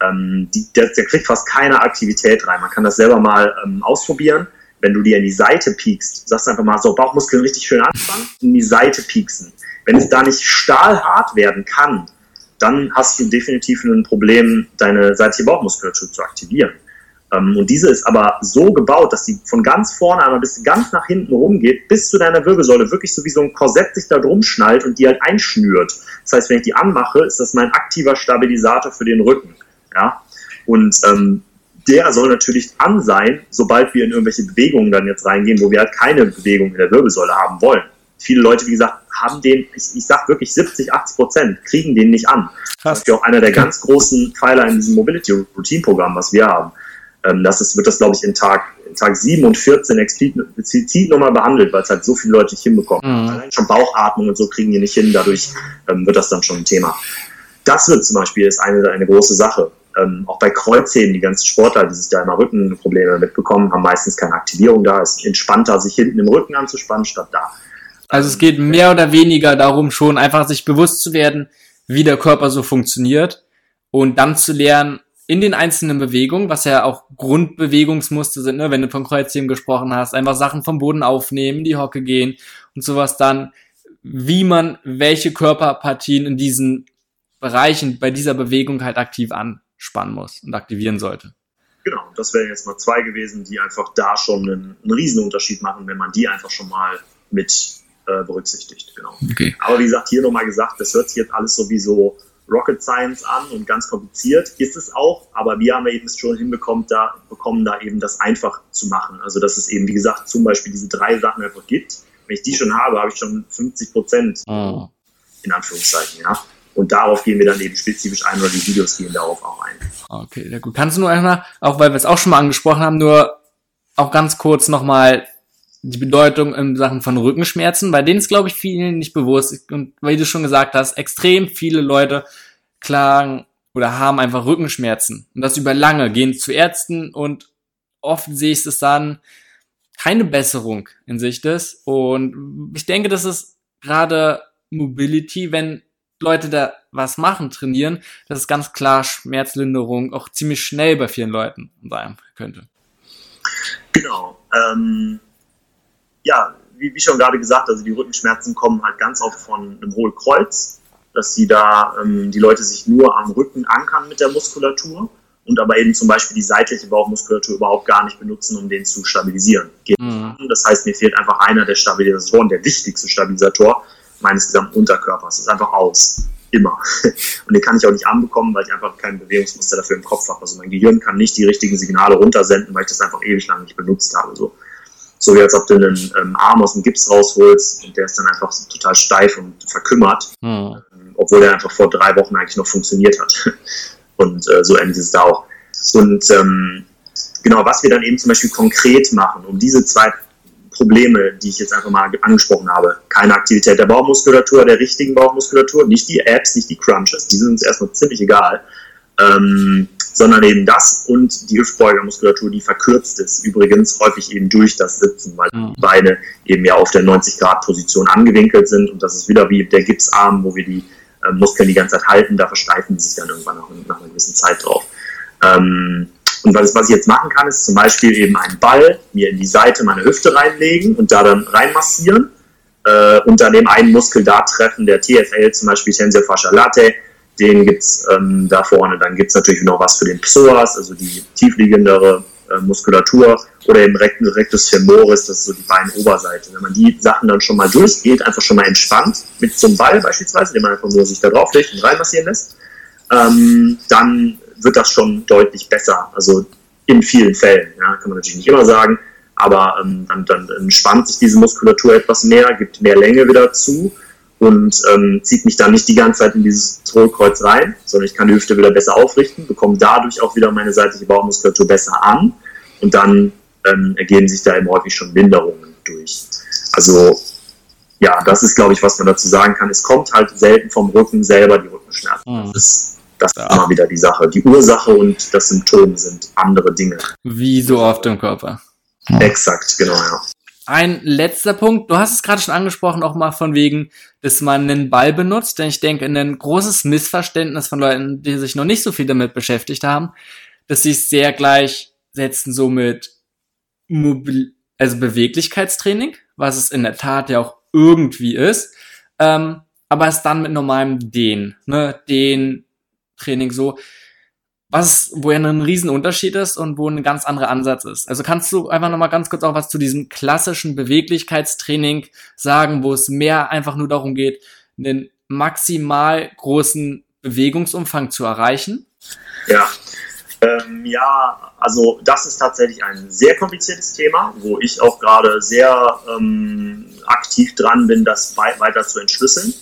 B: Ähm, die, der, der, kriegt fast keine Aktivität rein. Man kann das selber mal ähm, ausprobieren. Wenn du dir in die Seite piekst, sagst einfach mal so, Bauchmuskeln richtig schön anspannen, in die Seite pieksen. Wenn es da nicht stahlhart werden kann, dann hast du definitiv ein Problem, deine seitliche Bauchmuskulatur zu aktivieren. Ähm, und diese ist aber so gebaut, dass sie von ganz vorne einmal bis ganz nach hinten rumgeht, bis zu deiner Wirbelsäule, wirklich so wie so ein Korsett sich da drum schnallt und die halt einschnürt. Das heißt, wenn ich die anmache, ist das mein aktiver Stabilisator für den Rücken. Ja? Und ähm, der soll natürlich an sein, sobald wir in irgendwelche Bewegungen dann jetzt reingehen, wo wir halt keine Bewegung in der Wirbelsäule haben wollen. Viele Leute, wie gesagt, haben den, ich, ich sag wirklich 70, 80 Prozent, kriegen den nicht an. Krass. Das ist ja auch einer der ganz großen Pfeiler in diesem Mobility Routine Programm, was wir haben Ähm, das ist, wird das, glaube ich, in Tag, in Tag 7 und 14 explizit nochmal behandelt, weil es halt so viele Leute nicht hinbekommen. Mhm. Allein schon Bauchatmung und so kriegen die nicht hin, dadurch ähm, wird das dann schon ein Thema. Das wird zum Beispiel ist eine, eine große Sache. Ähm, auch bei Kreuzheben, die ganzen Sportler, die sich da immer Rückenprobleme mitbekommen, haben meistens keine Aktivierung da. Es ist entspannter, sich hinten im Rücken anzuspannen, statt da.
A: Also es geht mehr oder weniger darum, schon einfach sich bewusst zu werden, wie der Körper so funktioniert und dann zu lernen, in den einzelnen Bewegungen, was ja auch Grundbewegungsmuster sind, ne, wenn du von Kreuzheben gesprochen hast, einfach Sachen vom Boden aufnehmen, die Hocke gehen und sowas dann, wie man welche Körperpartien in diesen Bereichen bei dieser Bewegung halt aktiv anspannen muss und aktivieren sollte.
B: Genau, das wären jetzt mal zwei gewesen, die einfach da schon einen, einen Riesenunterschied machen, wenn man die einfach schon mal mit äh, berücksichtigt. Genau. Okay. Aber wie gesagt, hier nochmal gesagt, das hört sich jetzt alles sowieso Rocket Science an und ganz kompliziert ist es auch, aber wir haben eben schon hinbekommen, da bekommen da eben das einfach zu machen. Also dass es eben, wie gesagt, zum Beispiel diese drei Sachen einfach gibt. Wenn ich die schon habe, habe ich schon 50 Prozent oh. in Anführungszeichen, ja. Und darauf gehen wir dann eben spezifisch ein oder die Videos gehen darauf auch ein.
A: Okay, sehr gut. Kannst du nur einmal, auch weil wir es auch schon mal angesprochen haben, nur auch ganz kurz nochmal die Bedeutung in Sachen von Rückenschmerzen, bei denen ist, glaube ich, vielen nicht bewusst. Und weil du schon gesagt hast, extrem viele Leute klagen oder haben einfach Rückenschmerzen. Und das über lange, gehen zu Ärzten und oft sehe ich es dann keine Besserung in Sicht ist. Und ich denke, das ist gerade Mobility, wenn Leute da was machen, trainieren, dass es ganz klar Schmerzlinderung auch ziemlich schnell bei vielen Leuten sein könnte.
B: Genau. Ähm, ja, wie, wie, schon gerade gesagt, also die Rückenschmerzen kommen halt ganz oft von einem Hohlkreuz, dass sie da ähm, die Leute sich nur am Rücken ankern mit der Muskulatur und aber eben zum Beispiel die seitliche Bauchmuskulatur überhaupt gar nicht benutzen, um den zu stabilisieren. Mhm. Das heißt, mir fehlt einfach einer der Stabilisatoren, der wichtigste Stabilisator meines gesamten Unterkörpers. Das ist einfach aus. Immer. Und den kann ich auch nicht anbekommen, weil ich einfach kein Bewegungsmuster dafür im Kopf habe. Also mein Gehirn kann nicht die richtigen Signale runtersenden, weil ich das einfach ewig lang nicht benutzt habe. So, so wie als ob du einen ähm, Arm aus dem Gips rausholst und der ist dann einfach total steif und verkümmert, mhm. obwohl der einfach vor drei Wochen eigentlich noch funktioniert hat. Und äh, so ähnlich ist es da auch. Und ähm, genau, was wir dann eben zum Beispiel konkret machen, um diese zwei Probleme, die ich jetzt einfach mal angesprochen habe. Keine Aktivität der Bauchmuskulatur, der richtigen Bauchmuskulatur, nicht die Apps, nicht die Crunches, die sind uns erstmal ziemlich egal, ähm, sondern eben das und die Hüftbeugermuskulatur, die verkürzt ist, übrigens häufig eben durch das Sitzen, weil mhm. die Beine eben ja auf der 90-Grad-Position angewinkelt sind und das ist wieder wie der Gipsarm, wo wir die äh, Muskeln die ganze Zeit halten, da versteifen sie sich dann irgendwann nach, nach einer gewissen Zeit drauf. Ähm, und was, was ich jetzt machen kann, ist zum Beispiel eben einen Ball mir in die Seite meiner Hüfte reinlegen und da dann reinmassieren äh, und dann eben einen Muskel da treffen, der TFL, zum Beispiel Tensor Fascia Latte, den gibt's ähm, da vorne. Dann gibt's natürlich noch was für den Psoas, also die tiefliegendere äh, Muskulatur oder eben Rectus femoris, das ist so die Beinoberseite. Wenn man die Sachen dann schon mal durchgeht, einfach schon mal entspannt, mit zum Ball beispielsweise, den man einfach nur sich da drauflegt und reinmassieren lässt, ähm, dann wird das schon deutlich besser. Also in vielen Fällen, ja, kann man natürlich nicht immer sagen, aber ähm, dann, dann entspannt sich diese Muskulatur etwas mehr, gibt mehr Länge wieder zu und ähm, zieht mich dann nicht die ganze Zeit in dieses Hohlkreuz rein, sondern ich kann die Hüfte wieder besser aufrichten, bekomme dadurch auch wieder meine seitliche Bauchmuskulatur besser an und dann ähm, ergeben sich da eben häufig schon Linderungen durch. Also ja, das ist, glaube ich, was man dazu sagen kann. Es kommt halt selten vom Rücken selber die Rückenschmerzen. Mhm. Das ist das ja. ist immer wieder die Sache. Die Ursache und das Symptom sind andere Dinge.
A: Wie so oft im Körper.
B: Exakt, genau, ja.
A: Ein letzter Punkt, du hast es gerade schon angesprochen, auch mal von wegen, dass man einen Ball benutzt, denn ich denke, ein großes Missverständnis von Leuten, die sich noch nicht so viel damit beschäftigt haben, dass sie es sehr gleichsetzen so mit Mobil also Beweglichkeitstraining, was es in der Tat ja auch irgendwie ist, ähm, aber es dann mit normalem Dehnen, ne, Dehnen, Training so, was, wo ja ein Riesenunterschied ist und wo ein ganz anderer Ansatz ist. Also kannst du einfach nochmal ganz kurz auch was zu diesem klassischen Beweglichkeitstraining sagen, wo es mehr einfach nur darum geht, einen maximal großen Bewegungsumfang zu erreichen?
B: Ja, ähm, ja, also das ist tatsächlich ein sehr kompliziertes Thema, wo ich auch gerade sehr ähm, aktiv dran bin, das weiter zu entschlüsseln.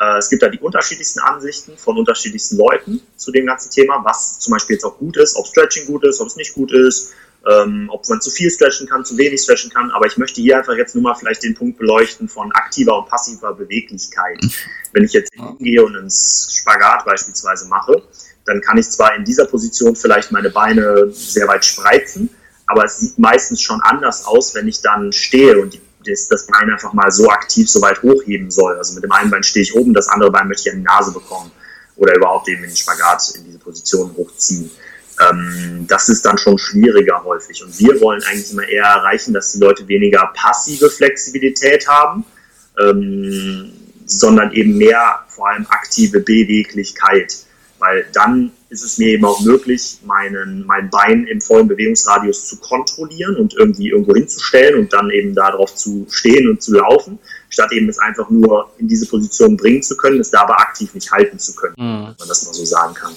B: Äh, es gibt da die unterschiedlichsten Ansichten von unterschiedlichsten Leuten zu dem ganzen Thema, was zum Beispiel jetzt auch gut ist, ob Stretching gut ist, ob es nicht gut ist, ähm, ob man zu viel stretchen kann, zu wenig stretchen kann. Aber ich möchte hier einfach jetzt nur mal vielleicht den Punkt beleuchten von aktiver und passiver Beweglichkeit. Wenn ich jetzt hingehe und einen Spagat beispielsweise mache, dann kann ich zwar in dieser Position vielleicht meine Beine sehr weit spreizen, aber es sieht meistens schon anders aus, wenn ich dann stehe und das, das Bein einfach mal so aktiv so weit hochheben soll. Also mit dem einen Bein stehe ich oben, das andere Bein möchte ich an die Nase bekommen oder überhaupt eben in den Spagat in diese Position hochziehen. Ähm, das ist dann schon schwieriger häufig. Und wir wollen eigentlich immer eher erreichen, dass die Leute weniger passive Flexibilität haben, ähm, sondern eben mehr vor allem aktive Beweglichkeit. Weil dann ist es mir eben auch möglich, meinen, mein Bein im vollen Bewegungsradius zu kontrollieren und irgendwie irgendwo hinzustellen und dann eben darauf zu stehen und zu laufen, statt eben es einfach nur in diese Position bringen zu können, es da aber aktiv nicht halten zu können, mhm. wenn man das mal so sagen kann.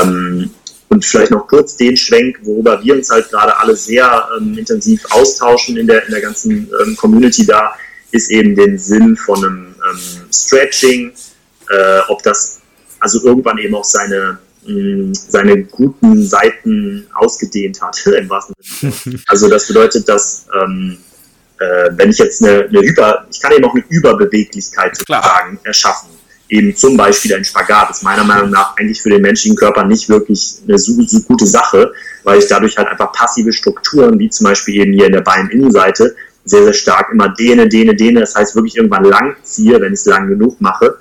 B: Ähm, und vielleicht noch kurz den Schwenk, worüber wir uns halt gerade alle sehr ähm, intensiv austauschen in der, in der ganzen ähm, Community da, ist eben den Sinn von einem ähm, Stretching, äh, ob das also irgendwann eben auch seine, mh, seine guten Seiten ausgedehnt hat, im wahrsten Sinne. Also das bedeutet, dass ähm, äh, wenn ich jetzt eine, eine Über, ich kann eben auch eine Überbeweglichkeit sozusagen erschaffen. Eben zum Beispiel ein Spagat ist meiner Meinung nach eigentlich für den menschlichen Körper nicht wirklich eine so, so gute Sache, weil ich dadurch halt einfach passive Strukturen, wie zum Beispiel eben hier in der Beininnenseite, sehr, sehr stark immer dehne, dehne, dehne, das heißt wirklich irgendwann lang ziehe, wenn ich es lang genug mache,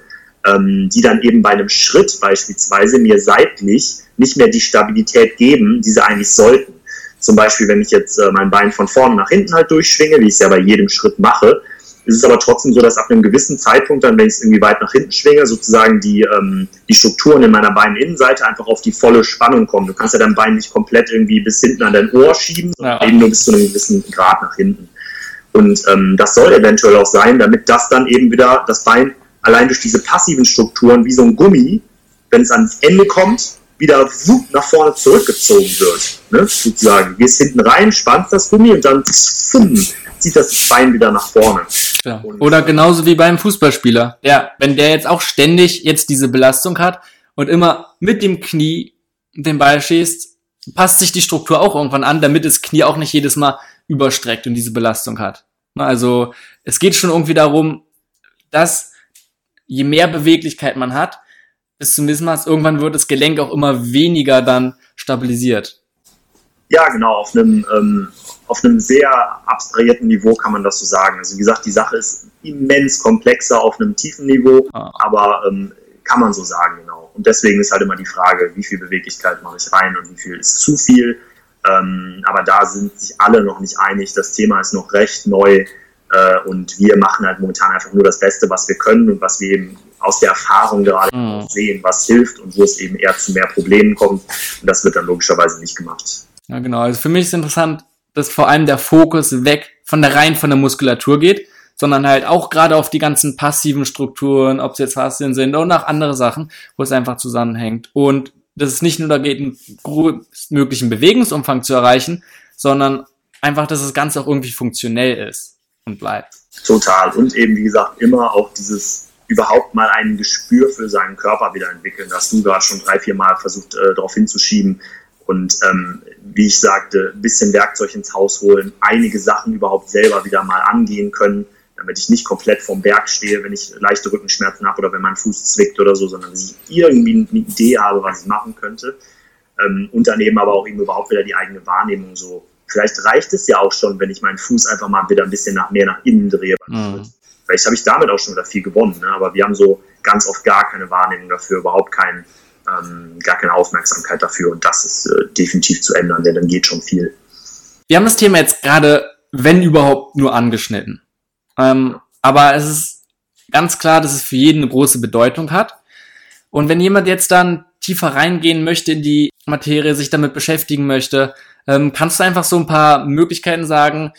B: ähm, die dann eben bei einem Schritt beispielsweise mir seitlich nicht mehr die Stabilität geben, die sie eigentlich sollten. Zum Beispiel, wenn ich jetzt äh, mein Bein von vorne nach hinten halt durchschwinge, wie ich es ja bei jedem Schritt mache, ist es aber trotzdem so, dass ab einem gewissen Zeitpunkt dann, wenn ich es irgendwie weit nach hinten schwinge, sozusagen die, ähm, die Strukturen in meiner Beininnenseite einfach auf die volle Spannung kommen. Du kannst ja dein Bein nicht komplett irgendwie bis hinten an dein Ohr schieben, sondern ja. eben nur bis zu einem gewissen Grad nach hinten. Und ähm, das soll eventuell auch sein, damit das dann eben wieder das Bein allein durch diese passiven Strukturen wie so ein Gummi, wenn es ans Ende kommt, wieder nach vorne zurückgezogen wird. Ne? Sozusagen. Du gehst hinten rein, spannst das Gummi und dann fumm, zieht das Bein wieder nach vorne.
A: Ja. Oder genauso wie beim Fußballspieler. Ja, wenn der jetzt auch ständig jetzt diese Belastung hat und immer mit dem Knie den Ball schießt, passt sich die Struktur auch irgendwann an, damit das Knie auch nicht jedes Mal überstreckt und diese Belastung hat. Also es geht schon irgendwie darum, dass je mehr Beweglichkeit man hat, bis zum Maß, irgendwann wird das Gelenk auch immer weniger dann stabilisiert.
B: Ja, genau, auf einem, ähm, auf einem sehr abstrahierten Niveau kann man das so sagen. Also wie gesagt, die Sache ist immens komplexer auf einem tiefen Niveau, ah. aber ähm, kann man so sagen, genau. Und deswegen ist halt immer die Frage, wie viel Beweglichkeit mache ich rein und wie viel ist zu viel. Ähm, aber da sind sich alle noch nicht einig. Das Thema ist noch recht neu und wir machen halt momentan einfach nur das Beste, was wir können und was wir eben aus der Erfahrung gerade mhm. sehen, was hilft und wo es eben eher zu mehr Problemen kommt. Und das wird dann logischerweise nicht gemacht.
A: Ja, genau. Also für mich ist interessant, dass vor allem der Fokus weg von der rein von der Muskulatur geht, sondern halt auch gerade auf die ganzen passiven Strukturen, ob es jetzt Faszien sind oder auch andere Sachen, wo es einfach zusammenhängt. Und dass es nicht nur da geht, einen größtmöglichen Bewegungsumfang zu erreichen, sondern einfach, dass das Ganze auch irgendwie funktionell ist und bleibt.
B: Total. Und eben, wie gesagt, immer auch dieses überhaupt mal ein Gespür für seinen Körper wieder entwickeln. Das hast du gerade schon drei, vier Mal versucht, äh, darauf hinzuschieben. Und ähm, wie ich sagte, ein bisschen Werkzeug ins Haus holen, einige Sachen überhaupt selber wieder mal angehen können, damit ich nicht komplett vom Berg stehe, wenn ich leichte Rückenschmerzen habe oder wenn mein Fuß zwickt oder so, sondern dass ich irgendwie eine Idee habe, was ich machen könnte. Ähm, und daneben aber auch eben überhaupt wieder die eigene Wahrnehmung so. Vielleicht reicht es ja auch schon, wenn ich meinen Fuß einfach mal wieder ein bisschen nach, mehr nach innen drehe. Mhm. Vielleicht habe ich damit auch schon wieder viel gewonnen, ne? aber wir haben so ganz oft gar keine Wahrnehmung dafür, überhaupt keinen ähm, gar keine Aufmerksamkeit dafür und das ist äh, definitiv zu ändern, denn dann geht schon viel.
A: Wir haben das Thema jetzt gerade, wenn überhaupt, nur angeschnitten. Ähm, aber es ist ganz klar, dass es für jeden eine große Bedeutung hat. Und wenn jemand jetzt dann tiefer reingehen möchte in die Materie, sich damit beschäftigen möchte, ähm, kannst du einfach so ein paar Möglichkeiten sagen,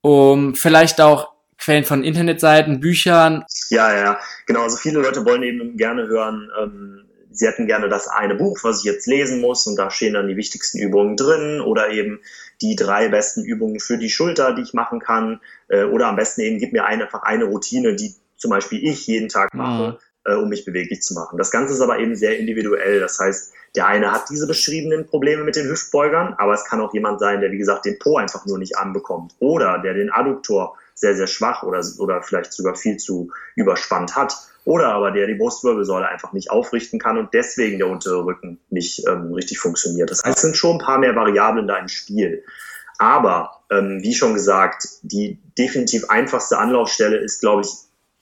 A: um vielleicht auch Quellen von Internetseiten, Büchern?
B: Ja, ja, genau. Also viele Leute wollen eben gerne hören, ähm, sie hätten gerne das eine Buch, was ich jetzt lesen muss und da stehen dann die wichtigsten Übungen drin oder eben die drei besten Übungen für die Schulter, die ich machen kann äh, oder am besten eben gib mir ein, einfach eine Routine, die zum Beispiel ich jeden Tag mache, mhm. Äh, um mich beweglich zu machen. Das Ganze ist aber eben sehr individuell. Das heißt, der eine hat diese beschriebenen Probleme mit den Hüftbeugern, aber es kann auch jemand sein, der, wie gesagt, den Po einfach nur nicht anbekommt oder der den Adduktor sehr, sehr schwach oder, oder vielleicht sogar viel zu überspannt hat oder aber der die Brustwirbelsäule einfach nicht aufrichten kann und deswegen der untere Rücken nicht ähm, richtig funktioniert. Das heißt, es sind schon ein paar mehr Variablen da im Spiel. Aber ähm, wie schon gesagt, die definitiv einfachste Anlaufstelle ist, glaube ich,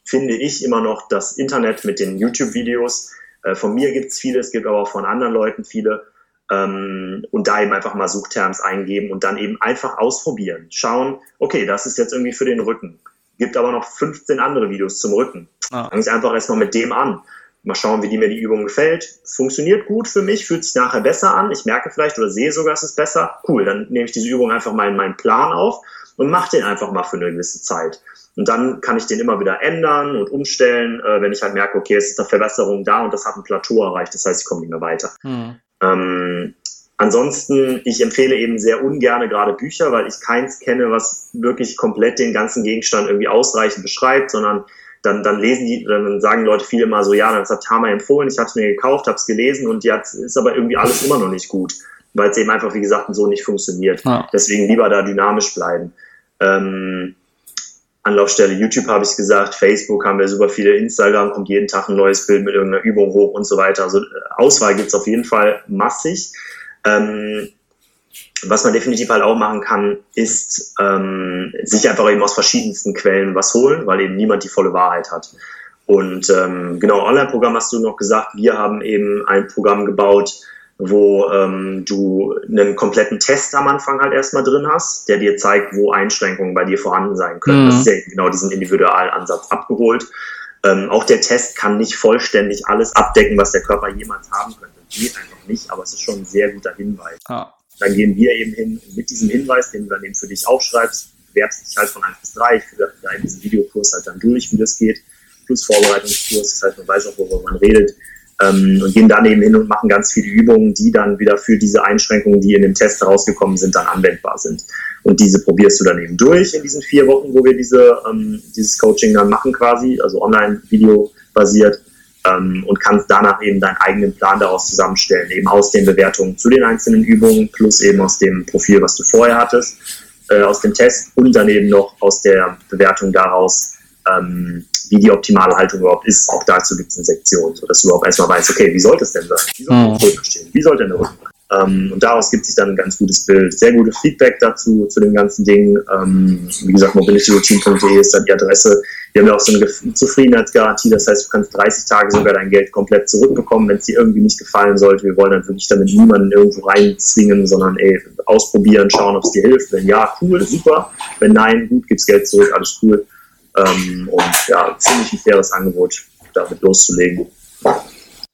B: finde ich immer noch das Internet mit den YouTube-Videos. Äh, von mir gibt es viele, es gibt aber auch von anderen Leuten viele. Ähm, und da eben einfach mal Suchterms eingeben und dann eben einfach ausprobieren. Schauen, okay, das ist jetzt irgendwie für den Rücken. Gibt aber noch 15 andere Videos zum Rücken. Ah. Fange ich einfach erstmal mit dem an. Mal schauen, wie die mir die Übung gefällt. Funktioniert gut für mich, fühlt sich nachher besser an. Ich merke vielleicht oder sehe sogar, es ist besser. Cool, dann nehme ich diese Übung einfach mal in meinen Plan auf und mache den einfach mal für eine gewisse Zeit. Und dann kann ich den immer wieder ändern und umstellen, äh, wenn ich halt merke, okay, es ist eine Verbesserung da und das hat ein Plateau erreicht. Das heißt, ich komme nicht mehr weiter. Mhm. Ähm, ansonsten, ich empfehle eben sehr ungerne gerade Bücher, weil ich keins kenne, was wirklich komplett den ganzen Gegenstand irgendwie ausreichend beschreibt, sondern dann, dann lesen die, dann sagen Leute viele mal so, ja, das hat Tama empfohlen, ich habe es mir gekauft, habe es gelesen und jetzt ist aber irgendwie alles immer noch nicht gut, weil es eben einfach, wie gesagt, so nicht funktioniert. Ja. Deswegen lieber da dynamisch bleiben. Ähm, Anlaufstelle YouTube habe ich gesagt, Facebook haben wir super viele, Instagram kommt jeden Tag ein neues Bild mit irgendeiner Übung hoch und so weiter. Also äh, Auswahl gibt es auf jeden Fall massig. Ähm, was man definitiv halt auch machen kann, ist ähm, sich einfach eben aus verschiedensten Quellen was holen, weil eben niemand die volle Wahrheit hat. Und ähm, genau, Online-Programm hast du noch gesagt, wir haben eben ein Programm gebaut, wo ähm, du einen kompletten Test am Anfang halt erstmal drin hast, der dir zeigt, wo Einschränkungen bei dir vorhanden sein können. Mhm. Das ist ja genau diesen Individualansatz abgeholt. Ähm, auch der Test kann nicht vollständig alles abdecken, was der Körper jemals haben könnte. Geht einfach nicht, aber es ist schon ein sehr guter Hinweis. Ah. Dann gehen wir eben hin mit diesem Hinweis, den du dann eben für dich aufschreibst, bewerbst dich halt von 1 bis 3, ich führe da in diesem Videokurs halt dann durch, wie das geht, plus Vorbereitungskurs, das heißt, man weiß auch, worüber man redet ähm, und gehen dann eben hin und machen ganz viele Übungen, die dann wieder für diese Einschränkungen, die in dem Test herausgekommen sind, dann anwendbar sind. Und diese probierst du dann eben durch in diesen vier Wochen, wo wir diese, ähm, dieses Coaching dann machen quasi, also online-Video basiert ähm, und kannst danach eben deinen eigenen Plan daraus zusammenstellen, eben aus den Bewertungen zu den einzelnen Übungen plus eben aus dem Profil, was du vorher hattest, äh, aus dem Test und dann eben noch aus der Bewertung daraus, ähm, wie die optimale Haltung überhaupt ist. Auch dazu gibt es eine Sektion, sodass du überhaupt erstmal weißt, okay, wie sollte es denn sein? Wie soll der Rücken stehen? Wie sollte der Rücken ähm, und daraus gibt sich dann ein ganz gutes Bild. Sehr gutes Feedback dazu, zu dem ganzen Ding. Ähm, wie gesagt, mobilityroutine.de ist dann die Adresse. Wir haben ja auch so eine Zufriedenheitsgarantie. Das heißt, du kannst 30 Tage sogar dein Geld komplett zurückbekommen, wenn es dir irgendwie nicht gefallen sollte. Wir wollen dann wirklich damit niemanden irgendwo reinzwingen, sondern ey, ausprobieren, schauen, ob es dir hilft. Wenn ja, cool, super. Wenn nein, gut, gibt's Geld zurück, alles cool. Ähm, und ja, ziemlich ein faires Angebot, damit loszulegen.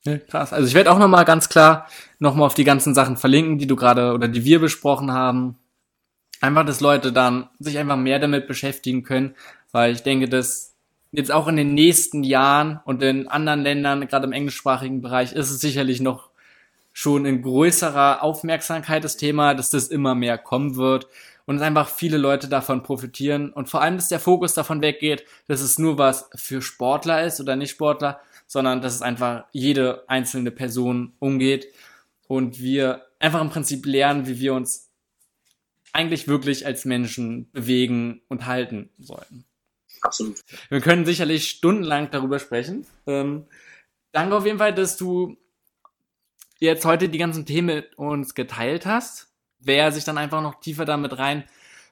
A: Ja, krass. Also ich werde auch nochmal ganz klar nochmal auf die ganzen Sachen verlinken, die du gerade oder die wir besprochen haben. Einfach, dass Leute dann sich einfach mehr damit beschäftigen können, weil ich denke, dass jetzt auch in den nächsten Jahren und in anderen Ländern, gerade im englischsprachigen Bereich, ist es sicherlich noch schon in größerer Aufmerksamkeit das Thema, dass das immer mehr kommen wird und dass einfach viele Leute davon profitieren und vor allem, dass der Fokus davon weggeht, dass es nur was für Sportler ist oder nicht Sportler, sondern dass es einfach jede einzelne Person umgeht und wir einfach im Prinzip lernen, wie wir uns eigentlich wirklich als Menschen bewegen und halten sollten.
B: Absolut.
A: Wir können sicherlich stundenlang darüber sprechen. Ähm, danke auf jeden Fall, dass du jetzt heute die ganzen Themen mit uns geteilt hast wer sich dann einfach noch tiefer damit rein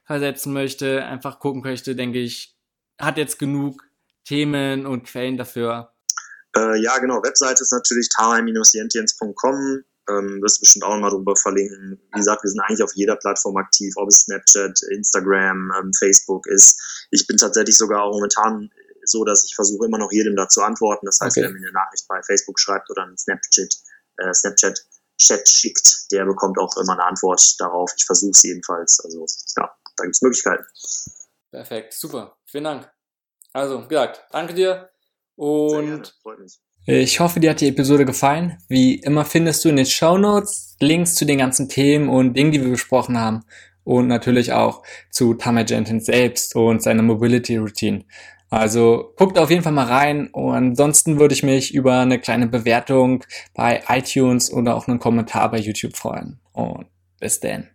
A: versetzen möchte, einfach gucken möchte, denke ich, hat jetzt genug Themen und Quellen dafür.
B: Äh, ja, genau. Webseite ist natürlich tara-jentiens.com. Ähm, wirst du bestimmt auch nochmal drüber verlinken. Wie gesagt, wir sind eigentlich auf jeder Plattform aktiv, ob es Snapchat, Instagram, ähm, Facebook ist. Ich bin tatsächlich sogar auch momentan so, dass ich versuche immer noch jedem dazu antworten. Das heißt, okay. wer mir eine Nachricht bei Facebook schreibt oder einen Snapchat, äh, Snapchat Chat schickt, der bekommt auch immer eine Antwort darauf. Ich versuche es jedenfalls. Also ja, da gibt es Möglichkeiten.
A: Perfekt, super. Vielen Dank. Also, wie gesagt, danke dir und ich hoffe, dir hat die Episode gefallen. Wie immer findest du in den Show Notes Links zu den ganzen Themen und Dingen, die wir besprochen haben. Und natürlich auch zu Tamer Jenkins selbst und seiner Mobility Routine. Also guckt auf jeden Fall mal rein und ansonsten würde ich mich über eine kleine Bewertung bei iTunes oder auch einen Kommentar bei YouTube freuen. Und bis dann.